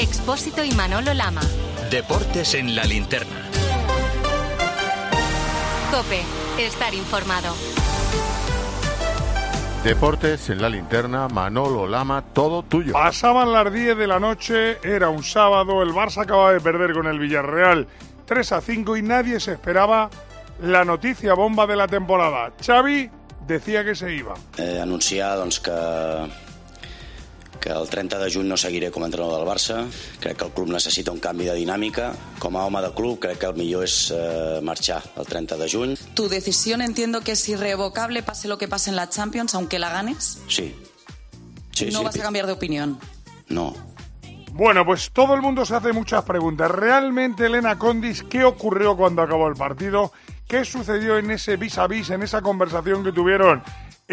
Expósito y Manolo Lama. Deportes en la linterna. Cope, estar informado. Deportes en la linterna, Manolo Lama, todo tuyo. Pasaban las 10 de la noche, era un sábado, el Barça acaba de perder con el Villarreal 3 a 5 y nadie se esperaba la noticia bomba de la temporada. Xavi decía que se iba. Eh, anunciar doncs, que, que el 30 de juny no seguiré com a entrenador del Barça. Crec que el club necessita un canvi de dinàmica. Com a home de club, crec que el millor és eh, marxar el 30 de juny. Tu decisión entiendo que es irrevocable, pase lo que pase en la Champions, aunque la ganes. Sí. sí no sí, vas a cambiar de opinión. No. Bueno, pues todo el mundo se hace muchas preguntas. ¿Realmente, Elena Condis, qué ocurrió cuando acabó el partido? ¿Qué sucedió en ese vis a vis, en esa conversación que tuvieron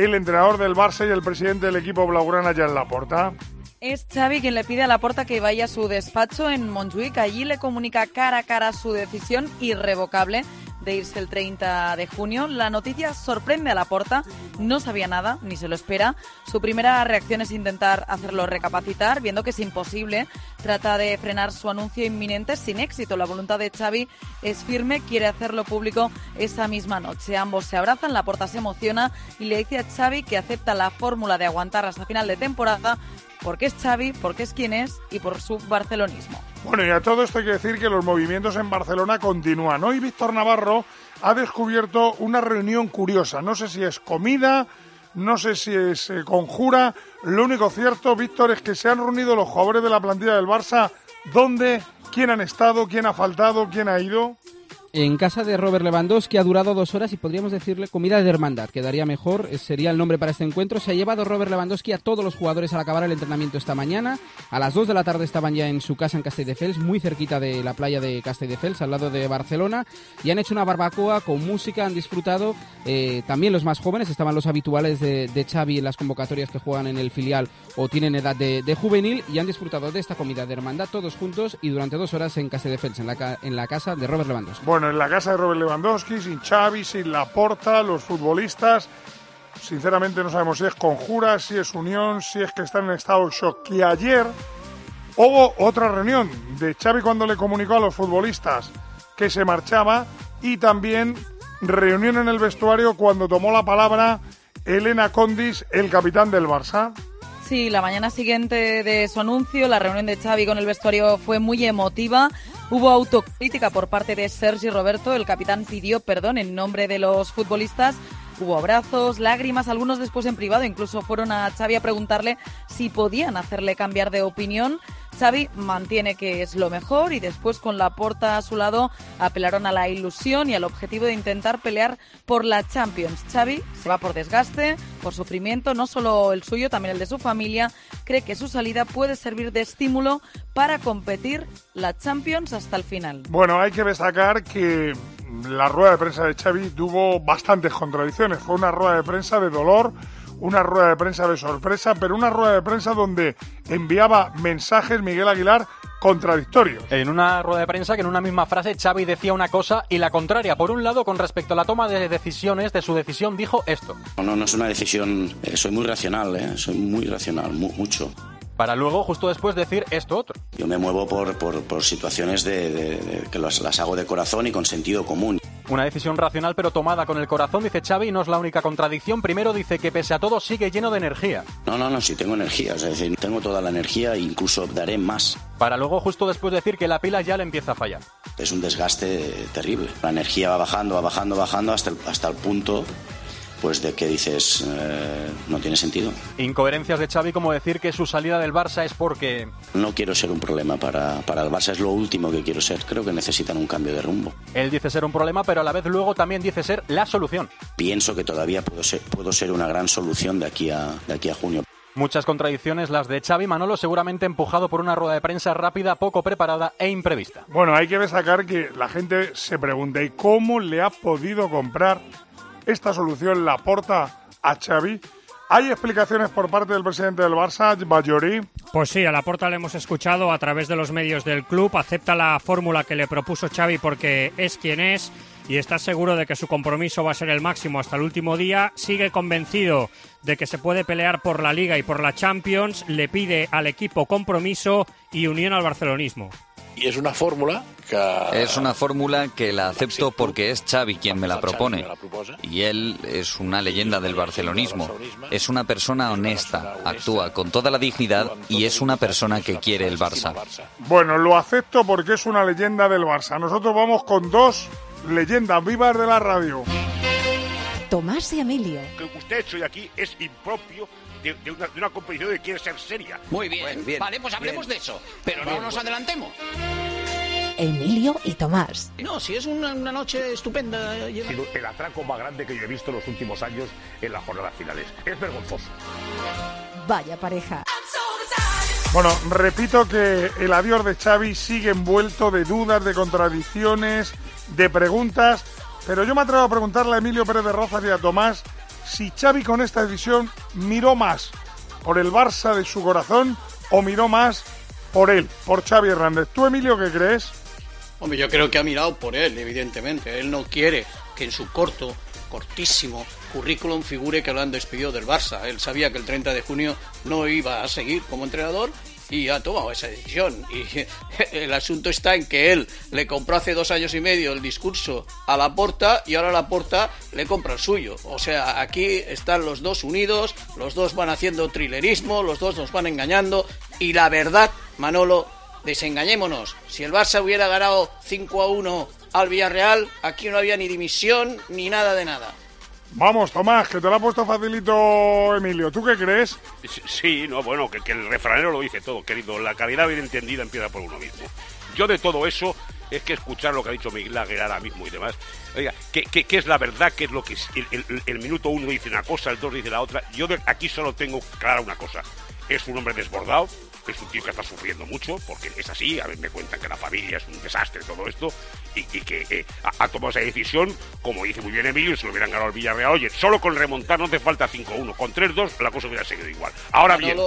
el entrenador del Barça y el presidente del equipo blaugrana ya en la porta? Es Xavi quien le pide a la porta que vaya a su despacho en Montjuic. Allí le comunica cara a cara su decisión irrevocable de irse el 30 de junio. La noticia sorprende a la porta, no sabía nada, ni se lo espera. Su primera reacción es intentar hacerlo recapacitar, viendo que es imposible. Trata de frenar su anuncio inminente sin éxito. La voluntad de Xavi es firme, quiere hacerlo público esa misma noche. Ambos se abrazan, la porta se emociona y le dice a Xavi que acepta la fórmula de aguantar hasta final de temporada porque es Xavi, porque es quien es y por su barcelonismo. Bueno, y a todo esto hay que decir que los movimientos en Barcelona continúan. Hoy Víctor Navarro ha descubierto una reunión curiosa. No sé si es comida, no sé si es eh, conjura. Lo único cierto, Víctor, es que se han reunido los jugadores de la plantilla del Barça. ¿Dónde? ¿Quién han estado? ¿Quién ha faltado? ¿Quién ha ido? En casa de Robert Lewandowski ha durado dos horas y podríamos decirle comida de hermandad. Quedaría mejor, eh, sería el nombre para este encuentro. Se ha llevado Robert Lewandowski a todos los jugadores al acabar el entrenamiento esta mañana. A las 2 de la tarde estaban ya en su casa en Castelldefels, muy cerquita de la playa de Castelldefels, al lado de Barcelona. Y han hecho una barbacoa con música, han disfrutado. eh, también los más jóvenes, estaban los habituales de, de Xavi en las convocatorias que juegan en el filial o tienen edad de, juvenil. Y han disfrutado de esta comida de hermandad todos juntos y durante dos horas en Castelldefels, en la, en la casa de Robert Lewandowski. Bueno, en la casa de Robert Lewandowski, sin Xavi, sin Laporta, los futbolistas. Sinceramente no sabemos si es conjura, si es unión, si es que están en estado de shock. Que ayer hubo otra reunión de Xavi cuando le comunicó a los futbolistas que se marchaba y también reunión en el vestuario cuando tomó la palabra Elena Condis, el capitán del Barça. Sí, la mañana siguiente de su anuncio, la reunión de Xavi con el vestuario fue muy emotiva. Hubo autocrítica por parte de Sergi Roberto. El capitán pidió perdón en nombre de los futbolistas. Hubo abrazos, lágrimas, algunos después en privado. Incluso fueron a Xavi a preguntarle si podían hacerle cambiar de opinión. Xavi mantiene que es lo mejor y después con la porta a su lado apelaron a la ilusión y al objetivo de intentar pelear por la Champions. Xavi se va por desgaste, por sufrimiento, no solo el suyo, también el de su familia. Cree que su salida puede servir de estímulo para competir la Champions hasta el final. Bueno, hay que destacar que la rueda de prensa de Xavi tuvo bastantes contradicciones. Fue una rueda de prensa de dolor, una rueda de prensa de sorpresa, pero una rueda de prensa donde enviaba mensajes Miguel Aguilar contradictorios. En una rueda de prensa que en una misma frase Xavi decía una cosa y la contraria. Por un lado, con respecto a la toma de decisiones, de su decisión, dijo esto. No, no es una decisión. eh, soy muy racional, eh, soy muy racional, mu- mucho. Para luego, justo después, decir esto otro. Yo me muevo por, por, por situaciones de, de- de- que las, las hago de corazón y con sentido común. Una decisión racional pero tomada con el corazón, dice Xavi, y no es la única contradicción. Primero dice que pese a todo sigue lleno de energía. No, no, no, sí tengo energía, es decir, tengo toda la energía e incluso daré más. Para luego, justo después, decir que la pila ya le empieza a fallar. Es un desgaste terrible. La energía va bajando, va bajando, bajando hasta el, hasta el punto pues de que dices eh, no tiene sentido. Incoherencias de Xavi como decir que su salida del Barça es porque No quiero ser un problema para, para el Barça, es lo último que quiero ser. Creo que necesitan un cambio de rumbo. él dice ser un problema, pero a la vez luego también dice ser la solución. Pienso que todavía puedo ser, puedo ser una gran solución de aquí a, de aquí a junio. Muchas contradicciones las de Xavi Manolo, seguramente empujado por una rueda de prensa rápida, poco preparada e imprevista. Bueno, hay que destacar que la gente se pregunta, ¿y cómo le ha podido comprar esta solución la porta a Xavi? Hay explicaciones por parte del presidente del Barça, Bajori. Pues sí, a la porta le hemos escuchado a través de los medios del club. Acepta la fórmula que le propuso Xavi porque es quien es. y está seguro de que su compromiso va a ser el máximo hasta el último día. Sigue convencido de que se puede pelear por la Liga y por la Champions. Le pide al equipo compromiso y unión al barcelonismo. Y es una fórmula que... Es una fórmula que la acepto porque es Xavi quien me la propone. Y él es una leyenda del barcelonismo. Es una persona honesta, actúa con toda la dignidad y es una persona que quiere el Barça. Bueno, lo acepto porque es una leyenda del Barça. Nosotros vamos con dos leyendas vivas de la radio. Tomás y Emilio. Lo que usted hecho aquí es impropio de, de una, de una competición que quiere ser seria. Muy bien, vale, pues hablemos de eso, pero no nos adelantemos. Emilio y Tomás. No, si es una, una noche estupenda. Sido el atraco más grande que yo he visto en los últimos años en las jornadas finales. Es vergonzoso. Vaya pareja. Bueno, repito que el adiós de Xavi sigue envuelto de dudas, de contradicciones, de preguntas, pero yo me atrevo a preguntarle a Emilio Pérez de Rozas y a Tomás si Xavi con esta decisión miró más por el Barça de su corazón o miró más por él, por Xavi Hernández. ¿Tú, Emilio, qué crees? Hombre, yo creo que ha mirado por él, evidentemente. Él no quiere que en su corto, cortísimo currículum figure que lo han despedido del Barça. Él sabía que el 30 de junio no iba a seguir como entrenador y ha tomado esa decisión. Y el asunto está en que él le compró hace dos años y medio el discurso a la porta y ahora la porta le compra el suyo. O sea, aquí están los dos unidos, los dos van haciendo trilerismo, los dos nos van engañando y la verdad, Manolo, desengañémonos. Si el Barça hubiera ganado 5 a 1 al Villarreal, aquí no había ni dimisión ni nada de nada. Vamos, Tomás, que te lo ha puesto facilito Emilio. ¿Tú qué crees? Sí, no, bueno, que, que el refranero lo dice todo, querido. La calidad bien entendida empieza por uno mismo. Yo de todo eso es que escuchar lo que ha dicho Miguel Águila ahora mismo y demás. Oiga, ¿qué, qué, qué es la verdad? ¿Qué es lo que es? El, el- el minuto uno dice una cosa, el dos dice la otra. Yo de- aquí solo tengo clara una cosa. Es un hombre desbordado, es un tío que está sufriendo mucho, porque es así. A ver, me cuentan que la familia es un desastre, todo esto, y, y que eh, ha, ha tomado esa decisión, como dice muy bien Emilio, se lo hubieran ganado al Villarreal. Oye, solo con remontar no hace falta 5-1. Con 3-2 la cosa hubiera seguido igual. Ahora bien,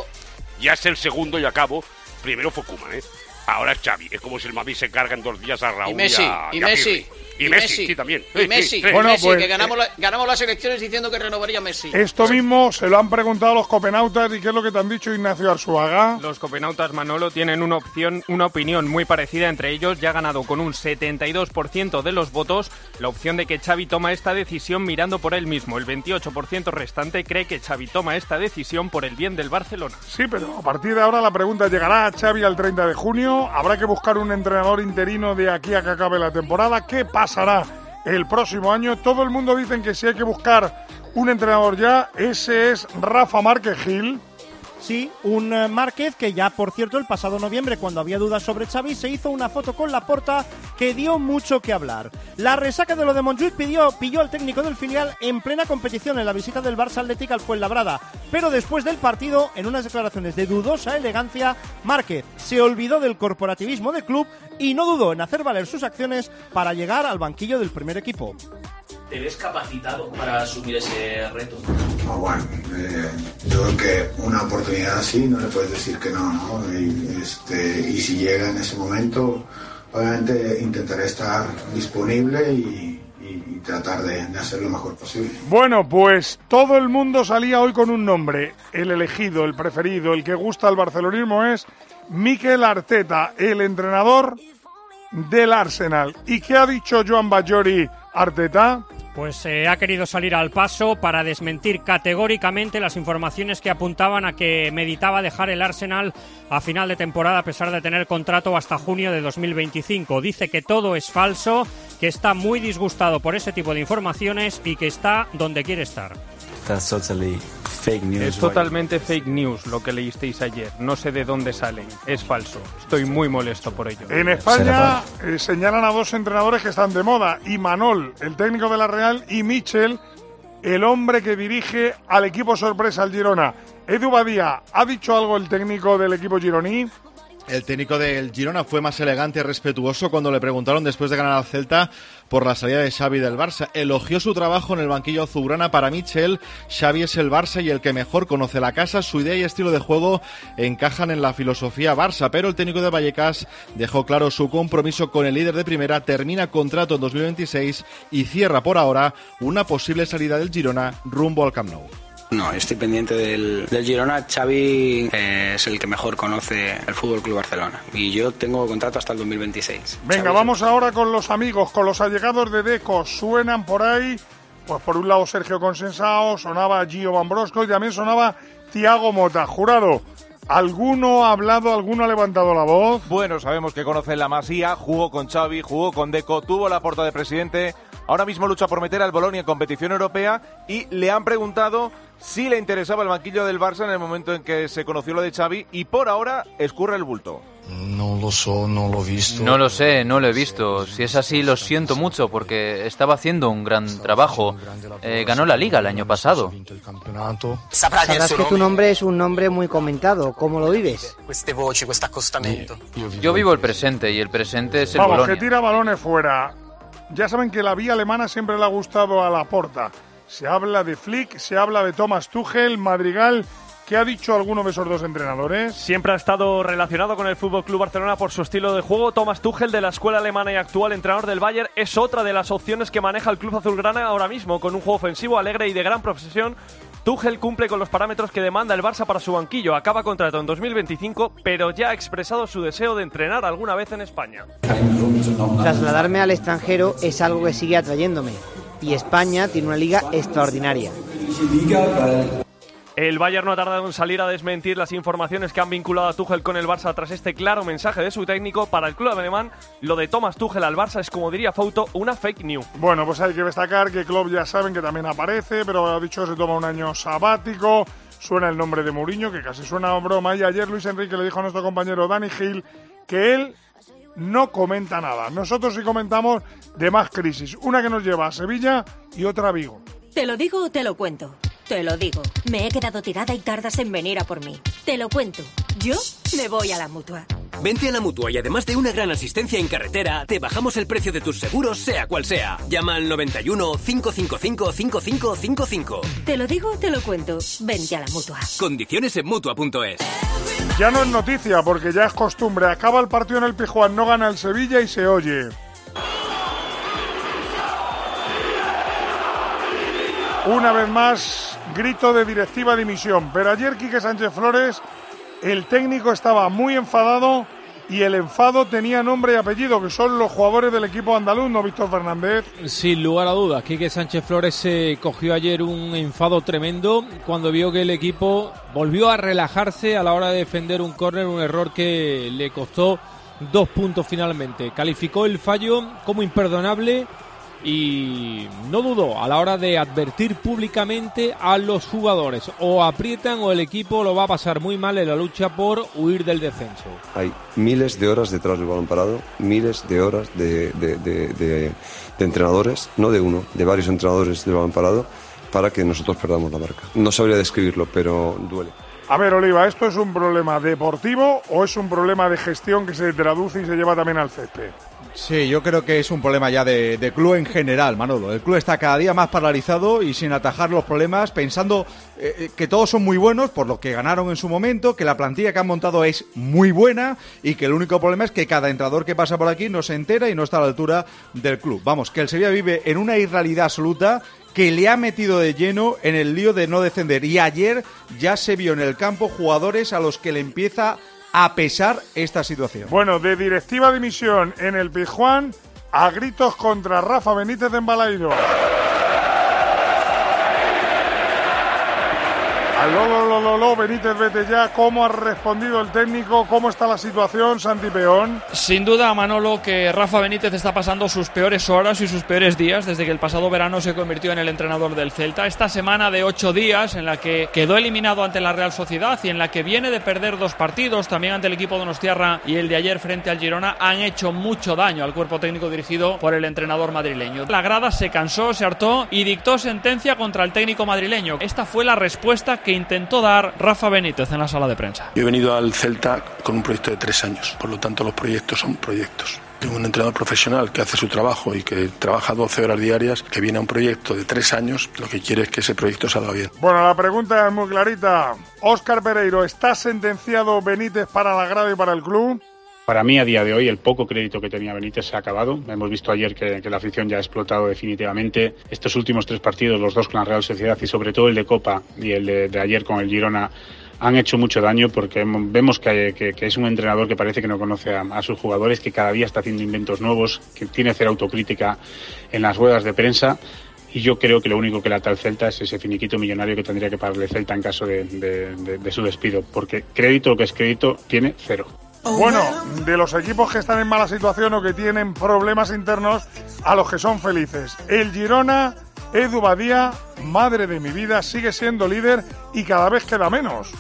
ya es el segundo y acabo. Primero fue Koeman, ¿eh? Ahora es Xavi. Es como si el Madrid se carga en dos días a Raúl Y Messi, a, y a Messi, Pirri. Y, Messi, sí, también. Y Messi, sí, y sí. Bueno, Messi, pues, que ganamos, la- ganamos las elecciones diciendo que renovaría Messi. Esto mismo se lo han preguntado los copenautas y qué es lo que te han dicho Ignacio Arzuaga. Los copenautas Manolo tienen una opción, una opinión muy parecida entre ellos. Ya ha ganado con un 72% de los votos la opción de que Xavi toma esta decisión mirando por él mismo. El 28% restante cree que Xavi toma esta decisión por el bien del Barcelona. Sí, pero a partir de ahora la pregunta llegará a Xavi al 30 de junio. Habrá que buscar un entrenador interino de aquí a que acabe la temporada. ¿Qué pasará el próximo año? Todo el mundo dicen que si hay que buscar un entrenador ya, ese es Rafa Márquez Gil. Sí, un eh, Márquez que ya, por cierto, el pasado noviembre, cuando había dudas sobre Xavi, se hizo una foto con la porta que dio mucho que hablar. La resaca de lo de Montjuic pidió, pilló al técnico del filial en plena competición en la visita del Barça Atlético al Fuenlabrada. Pero después del partido, en unas declaraciones de dudosa elegancia, Márquez se olvidó del corporativismo del club y no dudó en hacer valer sus acciones para llegar al banquillo del primer equipo. ¿Te ves capacitado para asumir ese reto? Bueno, eh, yo creo que una oportunidad así no le puedes decir que no, ¿no? Y, este, y si llega en ese momento, obviamente intentaré estar disponible y, y- y tratar de, de hacer lo mejor posible. Bueno, pues todo el mundo salía hoy con un nombre. El elegido, el preferido, el que gusta al barcelonismo es Mikel Arteta, el entrenador del Arsenal. ¿Y qué ha dicho Joan Bajori Arteta? Pues eh, ha querido salir al paso para desmentir categóricamente las informaciones que apuntaban a que meditaba dejar el Arsenal a final de temporada a pesar de tener contrato hasta junio de 2025. Dice que todo es falso, que está muy disgustado por ese tipo de informaciones y que está donde quiere estar. Es totalmente fake news lo que leísteis ayer. No sé de dónde salen. Es falso. Estoy muy molesto por ello. En España eh, señalan a dos entrenadores que están de moda, Imanol, el técnico de la Real, y Michel, el hombre que dirige al equipo sorpresa, el Girona. Edu Badía, ¿ha dicho algo el técnico del equipo gironí? El técnico del Girona fue más elegante y respetuoso cuando le preguntaron después de ganar al Celta por la salida de Xavi del Barça. Elogió su trabajo en el banquillo azulgrana. Para Michel, Xavi es el Barça y el que mejor conoce la casa. Su idea y estilo de juego encajan en la filosofía Barça, pero el técnico de Vallecas dejó claro su compromiso con el líder de primera, termina contrato en 2026 y cierra por ahora una posible salida del Girona rumbo al Camp Nou. No, estoy pendiente del, del Girona. Xavi eh, es el que mejor conoce el Fútbol Club Barcelona y yo tengo contrato hasta el 2026. Venga, Xavi vamos ahora con los amigos, con los allegados de Deco. Suenan por ahí, pues por un lado Sergio Consensao, sonaba Gio Bambrosco y también sonaba Tiago Mota. Jurado, ¿alguno ha hablado, alguno ha levantado la voz? Bueno, sabemos que conoce la Masía, jugó con Xavi, jugó con Deco, tuvo la porta de presidente, ahora mismo lucha por meter al Bolonia en competición europea y le han preguntado si le interesaba el banquillo del Barça en el momento en que se conoció lo de Xavi y por ahora escurre el bulto. No lo sé, no lo he visto. No lo sé, no lo he visto. Si es así, lo siento mucho porque estaba haciendo un gran trabajo. Eh, ganó la liga el año pasado. Sabrás que tu nombre es un nombre muy comentado. ¿Cómo lo vives? Yo vivo el presente y el presente es el Vamos, Bolonia. que tira balones fuera. Ya saben que la vía alemana siempre le ha gustado a la porta. Se habla de Flick, se habla de Thomas Tuchel, Madrigal. ¿Qué ha dicho alguno de esos dos entrenadores? Siempre ha estado relacionado con el Fútbol Club Barcelona por su estilo de juego. Thomas Tuchel, de la escuela alemana y actual entrenador del Bayern, es otra de las opciones que maneja el club azulgrana ahora mismo, con un juego ofensivo alegre y de gran profesión. Tuchel cumple con los parámetros que demanda el Barça para su banquillo. Acaba contrato en 2025, pero ya ha expresado su deseo de entrenar alguna vez en España. Trasladarme al extranjero es algo que sigue atrayéndome. Y España tiene una liga extraordinaria. El Bayern no ha tardado en salir a desmentir las informaciones que han vinculado a Tuchel con el Barça tras este claro mensaje de su técnico. Para el club alemán, lo de Thomas Tuchel al Barça es, como diría Fouto, una fake news. Bueno, pues hay que destacar que Klopp ya saben que también aparece, pero ha dicho que se toma un año sabático. Suena el nombre de Mourinho, que casi suena a broma. Y ayer Luis Enrique le dijo a nuestro compañero Dani Gil que él no comenta nada. Nosotros sí comentamos de más crisis. Una que nos lleva a Sevilla y otra a Vigo. ¿Te lo digo o te lo cuento? Te lo digo. Me he quedado tirada y tardas en venir a por mí. Te lo cuento. Yo me voy a la mutua. Vente a la mutua y además de una gran asistencia en carretera, te bajamos el precio de tus seguros, sea cual sea. Llama al 91 555 5555. Te lo digo o te lo cuento. Vente a la mutua. Condiciones en mutua.es. Ya no es noticia, porque ya es costumbre. Acaba el partido en el Pijuán, no gana el Sevilla y se oye. Una vez más, grito de directiva dimisión. Pero ayer Quique Sánchez Flores, el técnico estaba muy enfadado y el enfado tenía nombre y apellido, que son los jugadores del equipo andaluz, no Víctor Fernández. Sin lugar a dudas, Quique Sánchez Flores se cogió ayer un enfado tremendo cuando vio que el equipo volvió a relajarse a la hora de defender un córner, un error que le costó dos puntos finalmente. Calificó el fallo como imperdonable y no dudó a la hora de advertir públicamente a los jugadores. O aprietan o el equipo lo va a pasar muy mal en la lucha por huir del descenso. Hay miles de horas detrás del balón parado, miles de horas de, de- de- de- de entrenadores, no de uno, de varios entrenadores del balón parado, para que nosotros perdamos la marca. No sabría describirlo, pero duele. A ver, Oliva, ¿esto es un problema deportivo o es un problema de gestión que se traduce y se lleva también al césped? Sí, yo creo que es un problema ya de, de club en general, Manolo. El club está cada día más paralizado y sin atajar los problemas, pensando eh, eh, que todos son muy buenos por lo que ganaron en su momento, que la plantilla que han montado es muy buena y que el único problema es que cada entrenador que pasa por aquí no se entera y no está a la altura del club. Vamos, que el Sevilla vive en una irrealidad absoluta que le ha metido de lleno en el lío de no descender. Y ayer ya se vio en el campo jugadores a los que le empieza a pesar esta situación. Bueno, de directiva dimisión en el Pijuán a gritos contra Rafa Benítez en Balaído. Aló, lo, lo, lo, lo, Benítez, vete ya. ¿Cómo ha respondido el técnico? ¿Cómo está la situación, Santi Peón? Sin duda, Manolo, que Rafa Benítez está pasando sus peores horas y sus peores días desde que el pasado verano se convirtió en el entrenador del Celta. Esta semana de ocho días en la que quedó eliminado ante la Real Sociedad y en la que viene de perder dos partidos, también ante el equipo de Donostiarra y el de ayer frente al Girona, han hecho mucho daño al cuerpo técnico dirigido por el entrenador madrileño. La grada se cansó, se hartó y dictó sentencia contra el técnico madrileño. Esta fue la respuesta que que intentó dar Rafa Benítez en la sala de prensa. Yo he venido al Celta con un proyecto de tres años, por lo tanto los proyectos son proyectos. Tengo un entrenador profesional que hace su trabajo y que trabaja 12 horas diarias, que viene a un proyecto de tres años, lo que quiere es que ese proyecto salga bien. Bueno, la pregunta es muy clarita. Óscar Pereiro, ¿está sentenciado Benítez para la grada y para el club? Para mí, a día de hoy, el poco crédito que tenía Benítez se ha acabado. Hemos visto ayer que, que, la afición ya ha explotado definitivamente. Estos últimos tres partidos, los dos con la Real Sociedad y sobre todo el de Copa y el de, ayer con el Girona, han hecho mucho daño porque vemos que, que, que, es un entrenador que parece que no conoce a, sus jugadores, que cada día está haciendo inventos nuevos, que tiene cero autocrítica en las ruedas de prensa. Y yo creo que lo único que le ata al Celta es ese finiquito millonario que tendría que pagarle Celta en caso de, de su despido, porque crédito, lo que es crédito, tiene cero. Bueno, de los equipos que están en mala situación o que tienen problemas internos a los que son felices. El Girona, Edu Badía, madre de mi vida, sigue siendo líder y cada vez queda menos.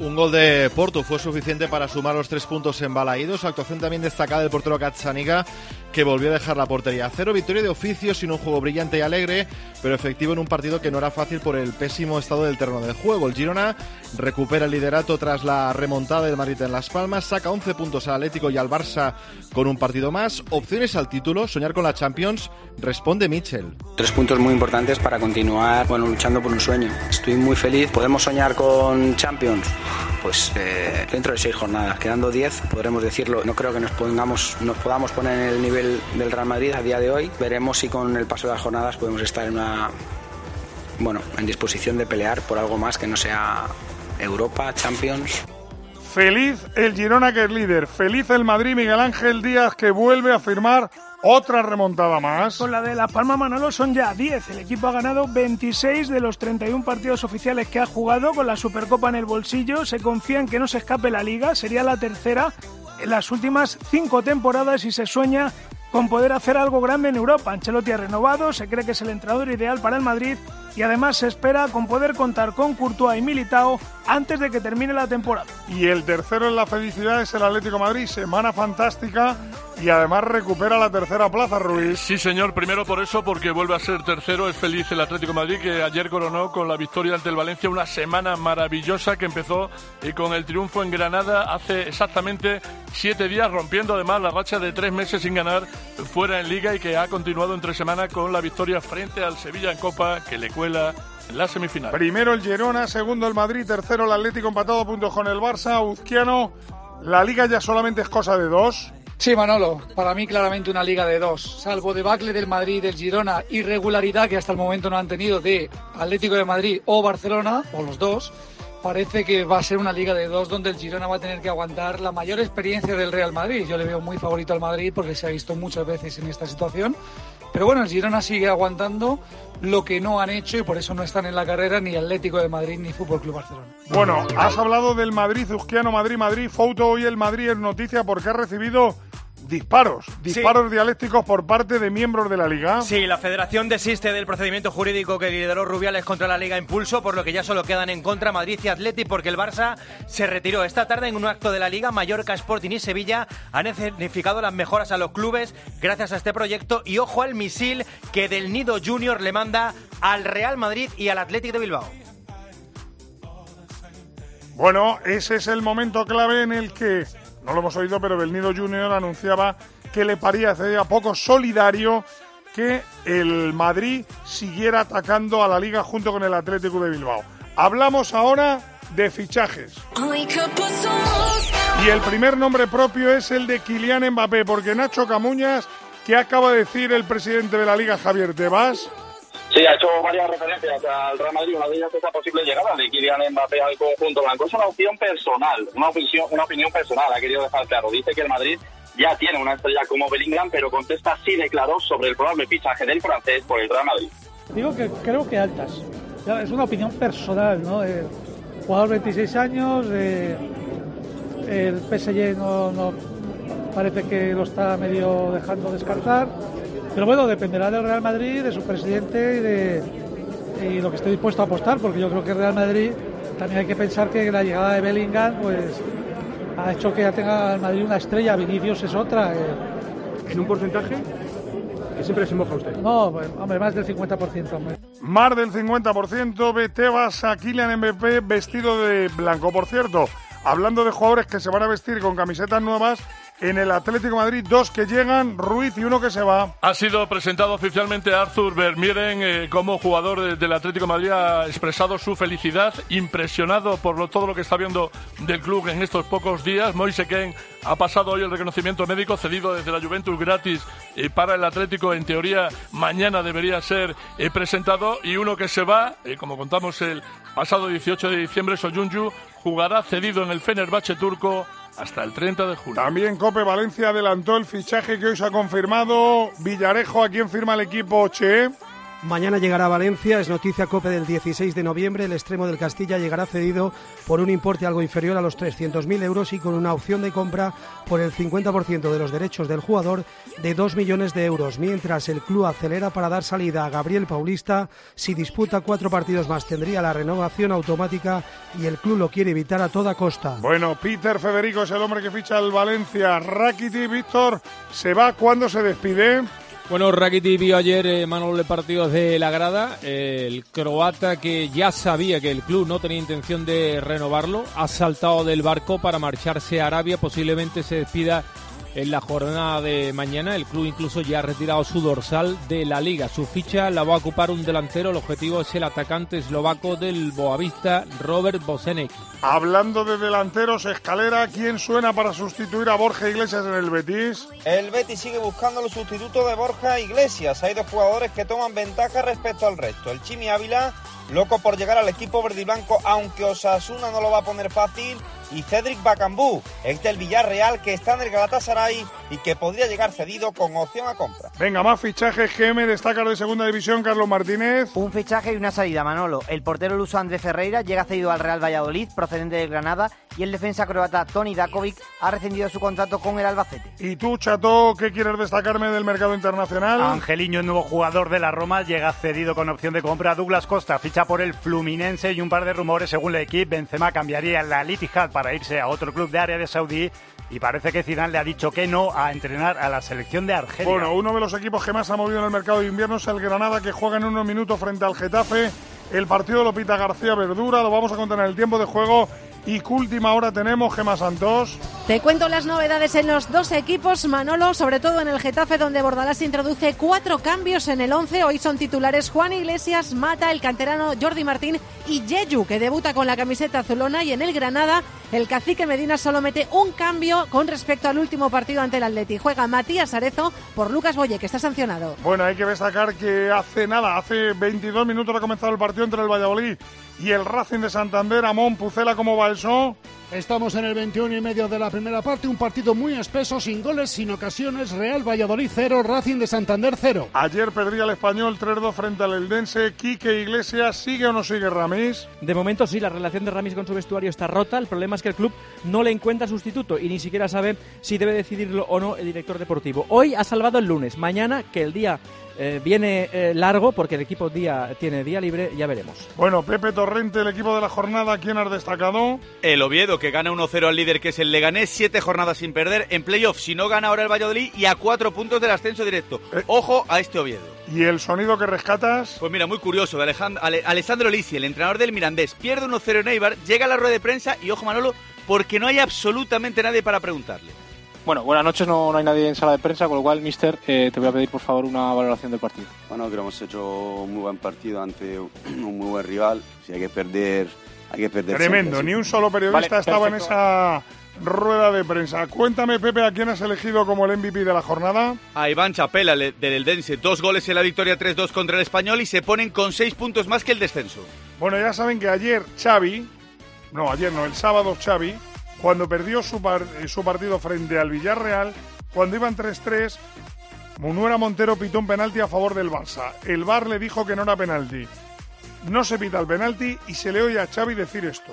Un gol de Porto fue suficiente para sumar los tres puntos en Balaídos. Actuación también destacada del portero Katzaniga, que volvió a dejar la portería cero. Victoria de oficio, sin un juego brillante y alegre, pero efectivo en un partido que no era fácil por el pésimo estado del terreno de juego. El Girona recupera el liderato tras la remontada del Madrid en Las Palmas, saca 11 puntos al Atlético y al Barça con un partido más. Opciones al título, soñar con la Champions, responde Mitchell. Tres puntos muy importantes para continuar bueno, luchando por un sueño. Estoy muy feliz. ¿Podemos soñar con Champions? Pues eh, dentro de seis jornadas, quedando diez, podremos decirlo. No creo que nos, pongamos, nos podamos poner en el nivel del Real Madrid a día de hoy. Veremos si con el paso de las jornadas podemos estar en una bueno, en disposición de pelear por algo más que no sea Europa, Champions. Feliz el Girona que es líder, feliz el Madrid Miguel Ángel Díaz que vuelve a firmar otra remontada más. Con la de La Palma Manolo son ya 10. El equipo ha ganado 26 de los 31 partidos oficiales que ha jugado con la Supercopa en el bolsillo. Se confía en que no se escape la liga. Sería la tercera en las últimas cinco temporadas y se sueña con poder hacer algo grande en Europa. Ancelotti ha renovado, se cree que es el entrenador ideal para el Madrid y además se espera con poder contar con Courtois y Militao antes de que termine la temporada. Y el tercero en la felicidad es el Atlético Madrid, semana fantástica y además recupera la tercera plaza, Ruiz. Sí, señor, primero por eso, porque vuelve a ser tercero, es feliz el Atlético Madrid que ayer coronó con la victoria ante el Valencia una semana maravillosa que empezó y con el triunfo en Granada hace exactamente siete días, rompiendo además la racha de tres meses sin ganar fuera en Liga y que ha continuado entre semana con la victoria frente al Sevilla en Copa que le cuela en la semifinal. Primero el Girona, segundo el Madrid, tercero el Atlético empatado a puntos con el Barça, Uzquiano. La liga ya solamente es cosa de dos. Sí, Manolo, para mí claramente una liga de dos. Salvo debacle del Madrid y del Girona, irregularidad que hasta el momento no han tenido de Atlético de Madrid o Barcelona, o los dos, parece que va a ser una liga de dos donde el Girona va a tener que aguantar la mayor experiencia del Real Madrid. Yo le veo muy favorito al Madrid porque se ha visto muchas veces en esta situación. Pero bueno, el Girona sigue aguantando lo que no han hecho y por eso no están en la carrera ni Atlético de Madrid ni Fútbol Club Barcelona. Bueno, has hablado del Madrid, Uzquiano, Madrid, Madrid. Foto hoy el Madrid es noticia porque ha recibido disparos, disparos sí. dialécticos por parte de miembros de la Liga. Sí, la Federación desiste del procedimiento jurídico que lideró Rubiales contra la Liga Impulso, por lo que ya solo quedan en contra Madrid y Atleti, porque el Barça se retiró esta tarde en un acto de la Liga. Mallorca, Sporting y Sevilla han escenificado las mejoras a los clubes gracias a este proyecto y ojo al misil que del Nido Junior le manda al Real Madrid y al Athletic de Bilbao. Bueno, ese es el momento clave en el que no lo hemos oído, pero Belnido Junior anunciaba que le parecía poco solidario que el Madrid siguiera atacando a la liga junto con el Atlético de Bilbao. Hablamos ahora de fichajes. Y el primer nombre propio es el de Kylian Mbappé, porque Nacho Camuñas, que acaba de decir el presidente de la liga, Javier Tebas, Sí, ha hecho varias referencias al Real Madrid, una de ellas esa posible llegada de Kylian Mbappé al conjunto blanco. Es una opción personal, una opinión, una opinión personal, ha querido dejar claro. Dice que el Madrid ya tiene una estrella como Bellingham, pero contesta así de claro sobre el probable fichaje del francés por el Real Madrid. Digo que creo que altas. Es una opinión personal, ¿no? Eh, jugador 26 años, eh, el PSG no, no parece que lo está medio dejando descartar. Pero bueno, dependerá del Real Madrid, de su presidente y de y lo que esté dispuesto a apostar, porque yo creo que el Real Madrid también hay que pensar que la llegada de Bellingham pues ha hecho que ya tenga el Madrid una estrella, Vinicius es otra. Eh. ¿En un porcentaje? Que siempre se moja usted. No, pues, hombre, más del 50%. Hombre. más del 50%, ve Tebas a Kylian MVP vestido de blanco. Por cierto, hablando de jugadores que se van a vestir con camisetas nuevas, en el Atlético Madrid, dos que llegan, Ruiz y uno que se va. Ha sido presentado oficialmente Arthur Vermieren eh, como jugador de- del Atlético Madrid. Ha expresado su felicidad, impresionado por todo lo que está viendo del club en estos pocos días. Moise Ken ha pasado hoy el reconocimiento médico cedido desde la Juventus gratis eh, para el Atlético. En teoría, mañana debería ser eh, presentado. Y uno que se va, como contamos el pasado 18 de diciembre, Soyuncu, jugará cedido en el Fenerbahce turco hasta el 30 de julio. También Cope Valencia adelantó el fichaje que hoy se ha confirmado. Villarejo, ¿a quién firma el equipo Che? Mañana llegará a Valencia, es noticia COPE del 16 de noviembre. El extremo del Castilla llegará cedido por un importe algo inferior a los 300.000 euros y con una opción de compra por el 50% de los derechos del jugador de 2 millones de euros, mientras el club acelera para dar salida a Gabriel Paulista. Si disputa cuatro partidos más, tendría la renovación automática y el club lo quiere evitar a toda costa. Bueno, Peter Federico es el hombre que ficha al Valencia. Rakiti, Víctor, ¿se va cuando se despide? Bueno, Rakitic vio ayer eh, Manuel partidos de la grada. El croata que ya sabía que el club no tenía intención de renovarlo, ha saltado del barco para marcharse a Arabia. Posiblemente se despida en la jornada de mañana. El club incluso ya ha retirado su dorsal de la liga. Su ficha la va a ocupar un delantero. El objetivo es el atacante eslovaco del Boavista, Robert Bosenek. Hablando de delanteros, escalera, ¿quién suena para sustituir a Borja Iglesias en el Betis? El Betis sigue buscando los sustitutos de Borja Iglesias. Hay dos jugadores que toman ventaja respecto al resto. El Chimi Ávila, loco por llegar al equipo verde y blanco, aunque Osasuna no lo va a poner fácil. Y Cedric Bacambú, el del Villarreal, que está en el Galatasaray y que podría llegar cedido con opción a compra. Venga, más fichajes. GM destaca de segunda división, Carlos Martínez. Un fichaje y una salida, Manolo. El portero luso Andrés Ferreira llega cedido al Real Valladolid, procedente de Granada, y el defensa croata Tony Dakovic ha rescindido su contrato con el Albacete. ¿Y tú, Chato, qué quieres destacarme del mercado internacional? Angeliño, el nuevo jugador de la Roma, llega cedido con opción de compra. Douglas Costa ficha por el Fluminense y un par de rumores según la equipe. Benzema cambiaría la Litijad para irse a otro club de Arabia Saudí y parece que Zidane le ha dicho que no a entrenar a la selección de Argelia. Bueno, uno de los equipos que más ha movido en el mercado de invierno es el Granada, que juega en unos minutos frente al Getafe. El partido lo pita García Verdura, lo vamos a contar en el tiempo de juego. Y qué última hora tenemos, Gema Santos. Te cuento las novedades en los dos equipos, Manolo, sobre todo en el Getafe, donde Bordalás introduce cuatro cambios en el 11. Hoy son titulares Juan Iglesias, Mata, el canterano Jordi Martín y Yeyu, que debuta con la camiseta azulona. Y en el Granada, el cacique Medina solo mete un cambio con respecto al último partido ante el Atleti. Juega Matías Arezo por Lucas Boye, que está sancionado. Bueno, hay que destacar que hace nada, hace 22 minutos ha comenzado el partido entre el Valladolid y el Racing de Santander. Amón Pucela, ¿cómo va eso? Estamos en el 21 y medio de la primera parte, un partido muy espeso, sin goles, sin ocasiones. Real Valladolid 0, Racing de Santander 0. Ayer perdía el español 3-2 frente al Eldense. Quique Iglesias, ¿sigue o no sigue Ramis? De momento sí, la relación de Ramis con su vestuario está rota. El problema es que el club no le encuentra sustituto y ni siquiera sabe si debe decidirlo o no el director deportivo. Hoy ha salvado el lunes, mañana que el día eh, viene eh, largo porque el equipo día tiene día libre, ya veremos. Bueno, Pepe Torrente, el equipo de la jornada, ¿quién has destacado? El Oviedo, que gana 1-0 al líder que es el Leganés, siete jornadas sin perder en playoff. Si no gana ahora el Valladolid y a cuatro puntos del ascenso directo. Ojo a este Oviedo. ¿Y el sonido que rescatas? Pues mira, muy curioso, de Alejandro, Ale- Alessandro Lisi, el entrenador del Mirandés, pierde 1-0 en Eibar, llega a la rueda de prensa y ojo Manolo, porque no hay absolutamente nadie para preguntarle. Bueno, buenas noches, no, no hay nadie en sala de prensa, con lo cual, mister, eh, te voy a pedir por favor una valoración del partido. Bueno, creo que hemos hecho un muy buen partido ante un muy buen rival. Si hay que perder, hay que perder. Tremendo, siempre, ni un solo periodista Vale, estaba perfecto. en esa rueda de prensa. Cuéntame, Pepe, ¿a quién has elegido como el MVP de la jornada? A Iván Chapela del Eldense, dos goles en la victoria 3-2 contra el Español y se ponen con seis puntos más que el descenso. Bueno, ya saben que ayer Xavi, no, ayer no, el sábado Xavi, cuando perdió su, par- eh, su partido frente al Villarreal, cuando iban 3-3, Munuera Montero pitó un penalti a favor del Barça. El VAR le dijo que no era penalti. No se pita el penalti y se le oye a Xavi decir esto.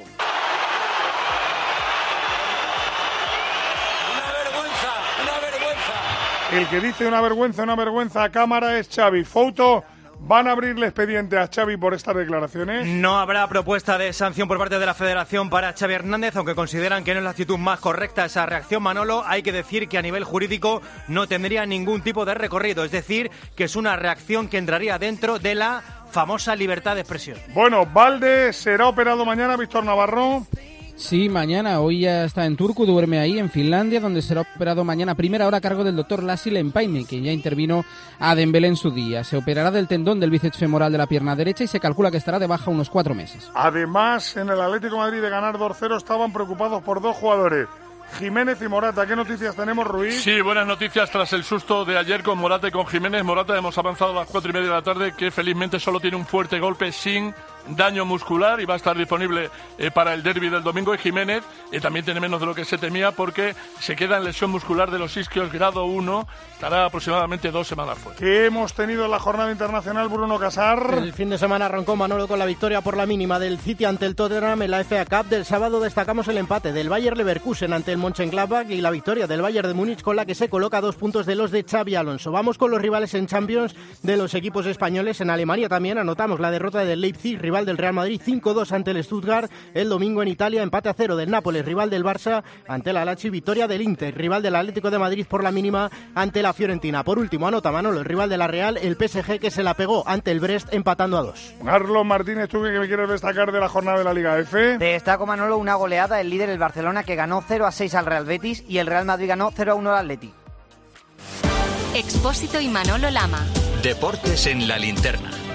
El que dice una vergüenza, una vergüenza a cámara es Xavi. Foto, ¿Van a abrirle expediente a Xavi por estas declaraciones? No habrá propuesta de sanción por parte de la Federación para Xavi Hernández, aunque consideran que no es la actitud más correcta esa reacción, Manolo. Hay que decir que a nivel jurídico no tendría ningún tipo de recorrido, es decir, que es una reacción que entraría dentro de la famosa libertad de expresión. Bueno, Valde será operado mañana, Víctor Navarro. Sí, mañana. Hoy ya está en Turku, duerme ahí, en Finlandia, donde será operado mañana a primera hora a cargo del doctor Lassi Lempaime, quien ya intervino a Dembélé en su día. Se operará del tendón del bíceps femoral de la pierna derecha y se calcula que estará de baja unos cuatro meses. Además, en el Atlético de Madrid de ganar 2-0 estaban preocupados por dos jugadores. Jiménez y Morata, ¿qué noticias tenemos, Ruiz? Sí, buenas noticias tras el susto de ayer con Morata y con Jiménez. Morata hemos avanzado a las cuatro y media de la tarde, que felizmente solo tiene un fuerte golpe sin daño muscular y va a estar disponible eh, para el derby del domingo. Y Jiménez eh, también tiene menos de lo que se temía porque se queda en lesión muscular de los isquios grado 1. Estará aproximadamente dos semanas fuera. ¿Qué hemos tenido en la jornada internacional, Bruno Casar? El fin de semana arrancó Manolo con la victoria por la mínima del City ante el Tottenham en la FA Cup. Del sábado destacamos el empate del Bayer Leverkusen ante el Mönchengladbach y la victoria del Bayern de Múnich con la que se coloca dos puntos de los de Xavi Alonso. Vamos con los rivales en Champions de los equipos españoles. En Alemania también anotamos la derrota del Leipzig, rival del Real Madrid 5-2 ante el Stuttgart. El domingo en Italia empate a cero del Nápoles, rival del Barça ante la Lazio. Victoria del Inter, rival del Atlético de Madrid por la mínima ante la Fiorentina. Por último, anota Manolo, el rival de la Real, el PSG que se la pegó ante el Brest empatando a dos. Carlos Martínez, ¿tú qué me quieres destacar de la jornada de la Liga F? Destaco Manolo una goleada, el líder el Barcelona que ganó 0 a 6 al Real Betis y el Real Madrid ganó 0 a 1 al Atleti. Expósito y Manolo Lama. Deportes en la linterna.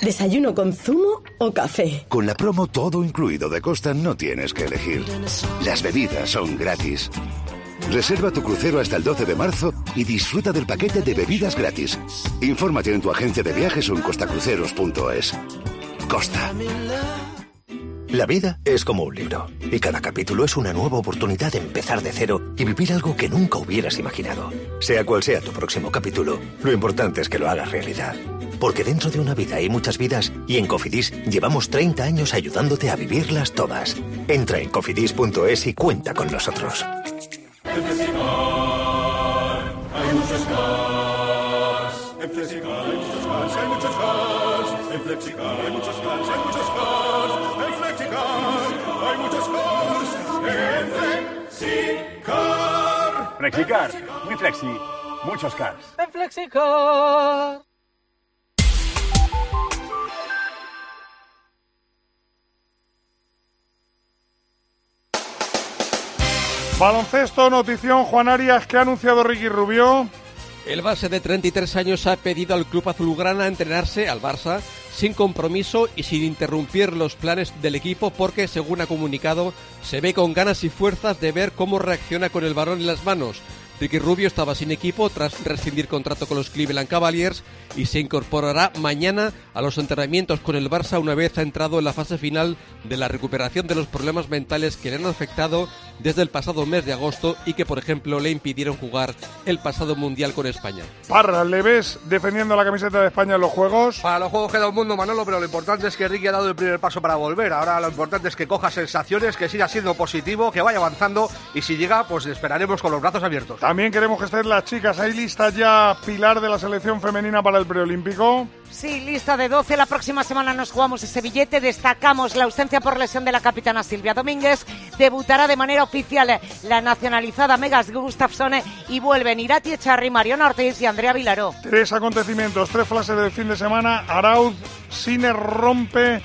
¿Desayuno con zumo o café? Con la promo todo incluido de Costa no tienes que elegir. Las bebidas son gratis. Reserva tu crucero hasta el 12 de marzo y disfruta del paquete de bebidas gratis. Infórmate en tu agencia de viajes o en costacruceros.es. Costa. La vida es como un libro y cada capítulo es una nueva oportunidad de empezar de cero y vivir algo que nunca hubieras imaginado. Sea cual sea tu próximo capítulo, lo importante es que lo hagas realidad. Porque dentro de una vida hay muchas vidas y en Cofidis llevamos 30 años ayudándote a vivirlas todas. Entra en cofidis.es y cuenta con nosotros. En Flexicar hay muchos cars. En Flexicar hay Baloncesto, notición, Juan Arias, que ha anunciado Ricky Rubio. El base de 33 años ha pedido al club azulgrana entrenarse al Barça sin compromiso y sin interrumpir los planes del equipo porque, según ha comunicado, se ve con ganas y fuerzas de ver cómo reacciona con el balón en las manos. Ricky Rubio estaba sin equipo tras rescindir contrato con los Cleveland Cavaliers y se incorporará mañana a los entrenamientos con el Barça una vez ha entrado en la fase final de la recuperación de los problemas mentales que le han afectado desde el pasado mes de agosto y que, por ejemplo, le impidieron jugar el pasado Mundial con España. Parra, ¿le ves defendiendo la camiseta de España en los Juegos? Para los Juegos queda un mundo, Manolo, pero lo importante es que Ricky ha dado el primer paso para volver. Ahora lo importante es que coja sensaciones, que siga siendo positivo, que vaya avanzando y si llega, pues esperaremos con los brazos abiertos. También queremos que estén las chicas. ¿Hay lista ya Pilar de la selección femenina para el preolímpico? Sí, lista de 12. La próxima semana nos jugamos ese billete. Destacamos la ausencia por lesión de la capitana Silvia Domínguez. Debutará de manera oficial la nacionalizada Megas Gustafsson y vuelven Irati Echarri, Mariona Ortiz y Andrea Vilaró. Tres acontecimientos, tres frases del fin de semana. Arauz, Sine rompe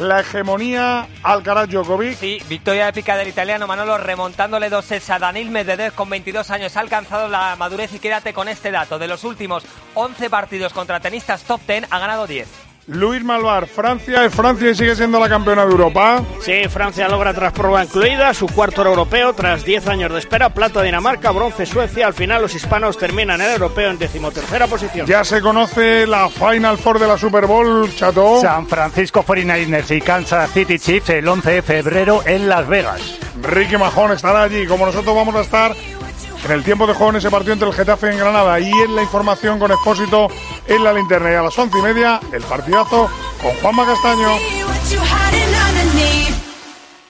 la hegemonía Alcaraz Djokovic. Sí, victoria épica del italiano Manolo remontándole dos sets a Danil Medvedev con 22 años. Ha alcanzado la madurez y quédate con este dato. De los últimos 11 partidos contra tenistas top 10 ha ganado 10. Luis Malvar, Francia es Francia y sigue siendo la campeona de Europa. Sí, Francia logra tras prueba incluida su cuarto europeo tras 10 años de espera. Plata Dinamarca, bronce Suecia. Al final los hispanos terminan el europeo en decimotercera posición. Ya se conoce la Final Four de la Super Bowl, Chato. San Francisco 49ers y Kansas City Chiefs el 11 de febrero en Las Vegas. Ricky Majón estará allí, como nosotros vamos a estar en el tiempo de juego en ese partido entre el Getafe en Granada y en la información con Expósito en la linterna. Y a las once y media, el partidazo con Juanma Castaño.